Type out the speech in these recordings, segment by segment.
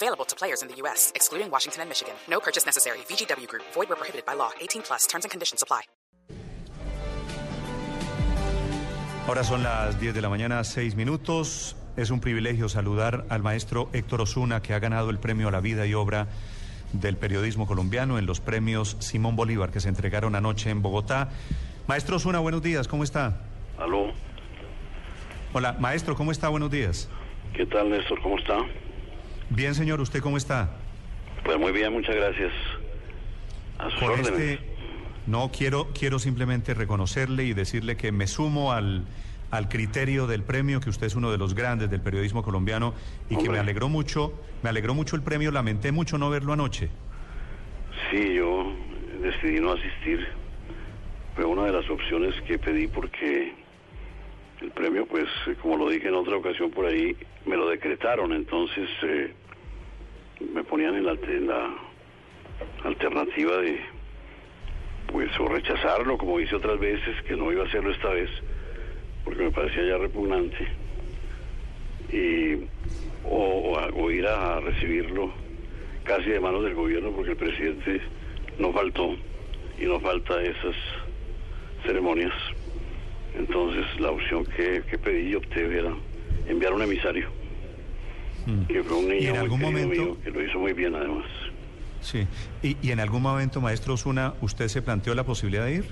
Available to players in the U.S., excluding Washington and Michigan. No purchase necessary. VGW Group. Void where prohibited by law. 18 plus. Terms and conditions apply. Ahora son las 10 de la mañana, 6 minutos. Es un privilegio saludar al maestro Héctor Osuna, que ha ganado el premio a la vida y obra del periodismo colombiano en los premios Simón Bolívar que se entregaron anoche en Bogotá. Maestro Osuna, buenos días, ¿cómo está? Aló, Hola, maestro, ¿cómo está? Buenos días. ¿qué tal Néstor? ¿Cómo está? Bien, señor, ¿usted cómo está? Pues muy bien, muchas gracias. A sus Por órdenes. este, no quiero, quiero simplemente reconocerle y decirle que me sumo al, al criterio del premio, que usted es uno de los grandes del periodismo colombiano y que me alegró mucho, me alegró mucho el premio, lamenté mucho no verlo anoche. Sí, yo decidí no asistir. Fue una de las opciones que pedí porque el premio, pues, eh, como lo dije en otra ocasión por ahí, me lo decretaron. Entonces eh, me ponían en la, alternativa de, pues, o rechazarlo, como hice otras veces, que no iba a hacerlo esta vez, porque me parecía ya repugnante. Y, o ir a recibirlo casi de manos del gobierno porque el presidente no faltó y no falta esas ceremonias. Entonces la opción que, que pedí y opté era enviar un emisario, que fue un Mm. ¿Y niño en algún momento? mío, que lo hizo muy bien además. Sí. Y, y en algún momento, maestro Osuna, ¿usted se planteó la posibilidad de ir?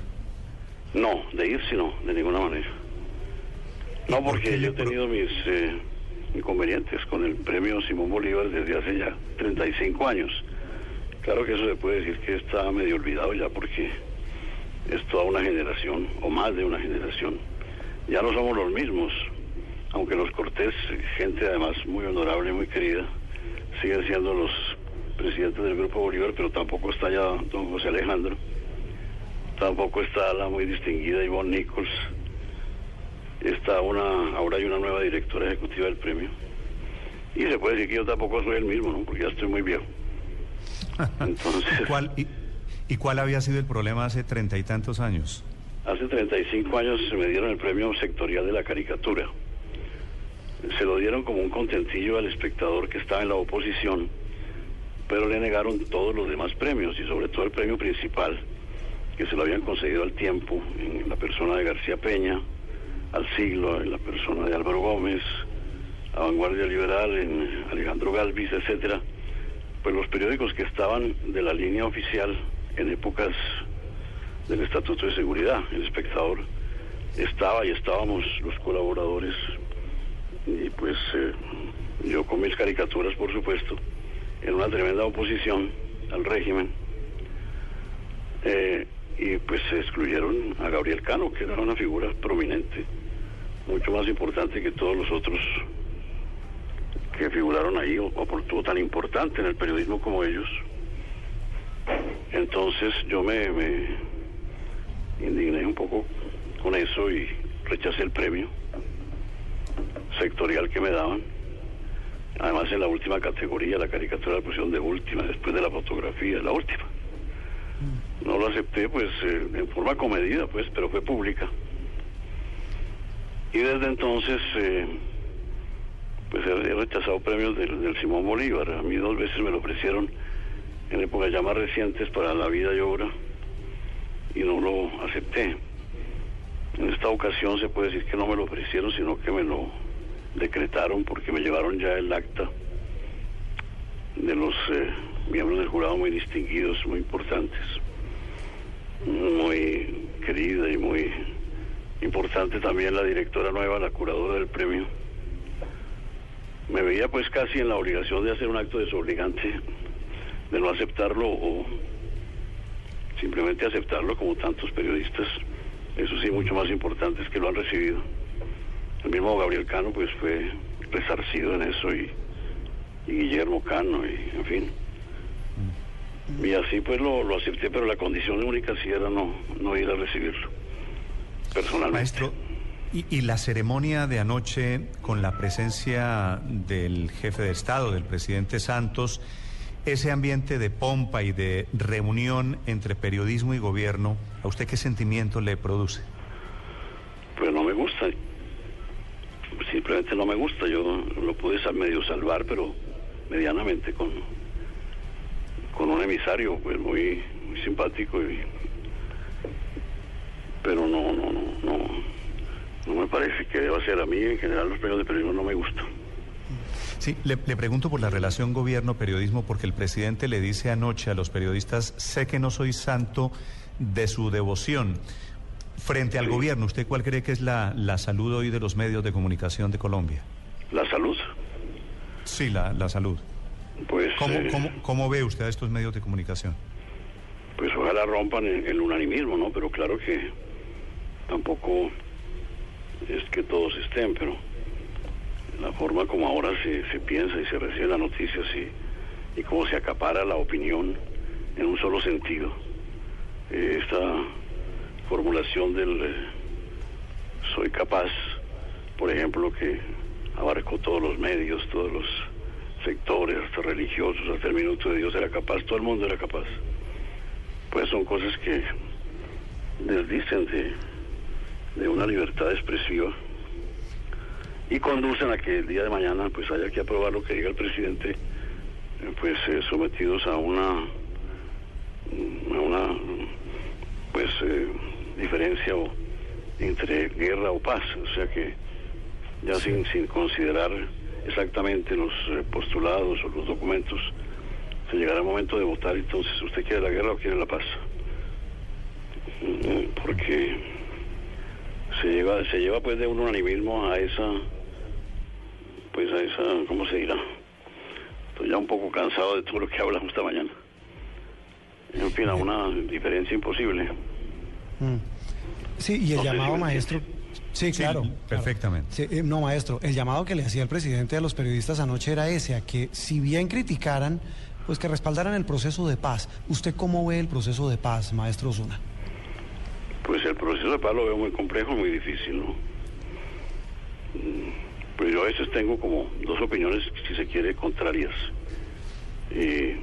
No, de ir sí no, de ninguna manera. No, ¿Y por porque yo he tenido mis eh, inconvenientes con el premio Simón Bolívar desde hace ya 35 años. Claro que eso se puede decir que está medio olvidado ya porque es toda una generación, o más de una generación. Ya no somos los mismos, aunque los Cortés, gente además muy honorable, muy querida, siguen siendo los presidentes del Grupo Bolívar, pero tampoco está ya don José Alejandro. Tampoco está la muy distinguida Ivonne Nichols. Está una, ahora hay una nueva directora ejecutiva del premio. Y se puede decir que yo tampoco soy el mismo, ¿no? Porque ya estoy muy viejo. Entonces, ¿Cuál, y, ¿Y cuál había sido el problema hace treinta y tantos años? hace 35 años se me dieron el premio sectorial de la caricatura. Se lo dieron como un contentillo al espectador que estaba en la oposición, pero le negaron todos los demás premios y sobre todo el premio principal, que se lo habían concedido al tiempo, en la persona de García Peña, al siglo, en la persona de Álvaro Gómez, a Vanguardia Liberal, en Alejandro Galvis, etcétera. Pues los periódicos que estaban de la línea oficial en épocas del Estatuto de Seguridad, el espectador estaba y estábamos los colaboradores y pues eh, yo con mis caricaturas por supuesto en una tremenda oposición al régimen eh, y pues se excluyeron a Gabriel Cano que era una figura prominente mucho más importante que todos los otros que figuraron ahí o, o tan importante en el periodismo como ellos entonces yo me, indigné un poco con eso y rechacé el premio sectorial que me daban. Además en la última categoría, la caricatura la pusieron de última, después de la fotografía, la última. No lo acepté pues eh, en forma comedida pues, pero fue pública. Y desde entonces eh, pues he rechazado premios del Simón Bolívar. A mí dos veces me lo ofrecieron en épocas ya más recientes para la vida y obra y no lo acepté. En esta ocasión se puede decir que no me lo ofrecieron, sino que me lo decretaron porque me llevaron ya el acta de los eh, miembros del jurado muy distinguidos, muy importantes, muy querida y muy importante también la directora nueva, la curadora del premio. Me veía pues casi en la obligación de hacer un acto desobligante, de no aceptarlo o simplemente aceptarlo como tantos periodistas, eso sí, mucho más importantes que lo han recibido. El mismo Gabriel Cano pues fue resarcido en eso y, Guillermo Cano y en fin. Y así pues lo, lo acepté, pero la condición única sí era no, no ir a recibirlo, personalmente. Maestro, y la ceremonia de anoche con la presencia del jefe de Estado, del presidente Santos, ese ambiente de pompa y de reunión entre periodismo y gobierno, ¿a usted qué sentimiento le produce? Pues no me gusta. Simplemente no me gusta. Yo lo pude medio salvar, pero medianamente con, con un emisario pues muy, muy simpático. Y, pero no, no, no, no. No me parece que deba ser a mí. En general los premios de periodismo no me gustan. Sí, le, le pregunto por la relación gobierno-periodismo porque el presidente le dice anoche a los periodistas, sé que no soy santo de su devoción. Frente al Sí. gobierno, ¿usted cuál cree que es la, la salud hoy de los medios de comunicación de Colombia? La salud, Sí, la, la salud. pues, ¿Cómo, eh, cómo, cómo ve usted a estos medios de comunicación? pues ojalá rompan el, el unanimismo, ¿no? Pero claro que tampoco es que todos estén, pero la forma como ahora se, se piensa y se recibe las noticias y, y cómo se acapara la opinión en un solo sentido. Eh, esta formulación del eh, soy capaz, por ejemplo, que abarcó todos los medios, todos los sectores, hasta religiosos, hasta el minuto de Dios era capaz, todo el mundo era capaz. Pues son cosas que desdicen de, de una libertad expresiva y conducen a que el día de mañana pues haya que aprobar lo que diga el presidente eh, pues eh, sometidos a una a una pues eh, diferencia o entre guerra o paz. O sea que ya sin, sin considerar exactamente los postulados o los documentos se llegará el momento de votar entonces usted quiere la guerra o quiere la paz Mm, porque se lleva se lleva pues de un unanimismo a esa pues a esa cómo se dirá estoy ya un poco cansado de todo lo que hablamos esta mañana en fin a una diferencia imposible Sí, y el No sé si llamado maestro. Sí, Sí, claro. perfectamente. claro. Sí, eh, no, maestro, el llamado que le hacía el presidente a los periodistas anoche era ese, a que si bien criticaran, pues que respaldaran el proceso de paz. ¿Usted cómo ve el proceso de paz, maestro Osuna? Pues el proceso de paz lo veo muy complejo, muy difícil, ¿no? Mm, Pero yo a veces tengo como dos opiniones, si se quiere, contrarias. Y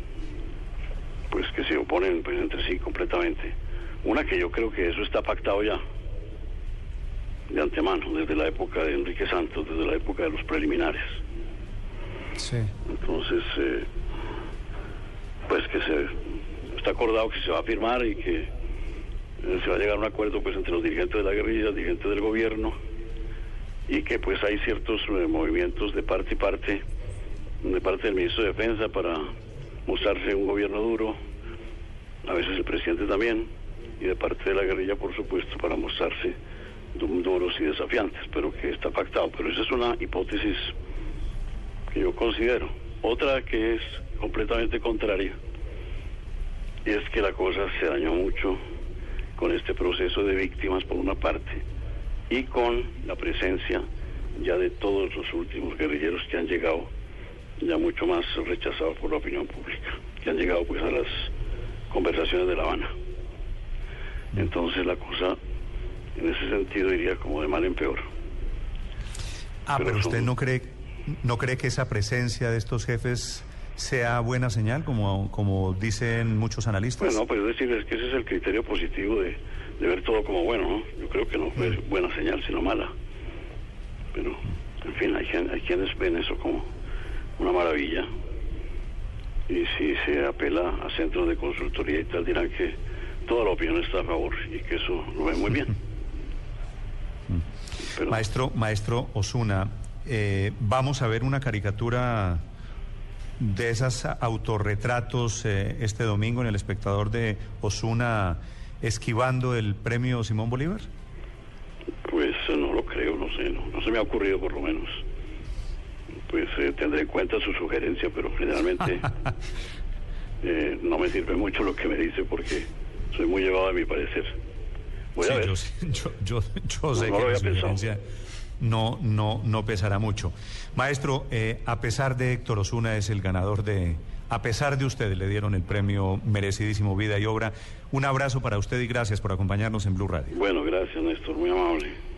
pues que se oponen pues entre sí completamente. Una que yo creo que eso está pactado ya, de antemano, desde la época de Enrique Santos, desde la época de los preliminares. Sí. Entonces, eh, pues que se está acordado que se va a firmar y que eh, se va a llegar a un acuerdo pues entre los dirigentes de la guerrilla, dirigentes del gobierno y que pues hay ciertos eh, movimientos de parte y parte, de parte del ministro de Defensa para mostrarse un gobierno duro, a veces el presidente también, y de parte de la guerrilla por supuesto para mostrarse du- duros y desafiantes, pero que está pactado. Pero esa es una hipótesis que yo considero. Otra que es completamente contraria es que la cosa se dañó mucho con este proceso de víctimas por una parte y con la presencia ya de todos los últimos guerrilleros que han llegado ya mucho más rechazados por la opinión pública, que han llegado pues a las conversaciones de La Habana. Entonces la cosa en ese sentido iría como de mal en peor. Ah, Pero pero usted son- no cree, no cree que esa presencia de estos jefes sea buena señal, como, como dicen muchos analistas. Bueno, pues es decir, es que ese es el criterio positivo de, de ver todo como bueno, ¿no? Yo creo que no fue buena señal, sino mala. Pero, en fin, hay, hay quienes ven eso como una maravilla. Y si se apela a centros de consultoría y tal, dirán que toda la opinión está a favor y que eso lo ven muy bien. Pero, Maestro, maestro Osuna, eh, vamos a ver una caricatura de esas autorretratos eh, este domingo en el espectador de Osuna esquivando el premio Simón Bolívar. Pues eh, no lo creo, no sé, no, no se me ha ocurrido por lo menos. Pues eh, tendré en cuenta su sugerencia, pero generalmente eh, no me sirve mucho lo que me dice porque soy muy llevado a mi parecer. Voy a ver. yo, sé- yo, yo, yo sé no que la pensado. No, no, no pesará mucho. Maestro, eh, a pesar de Héctor Osuna es el ganador de A pesar de usted, le dieron el premio merecidísimo Vida y Obra. Un abrazo para usted y gracias por acompañarnos en Blue Radio. Bueno, gracias Néstor, muy amable.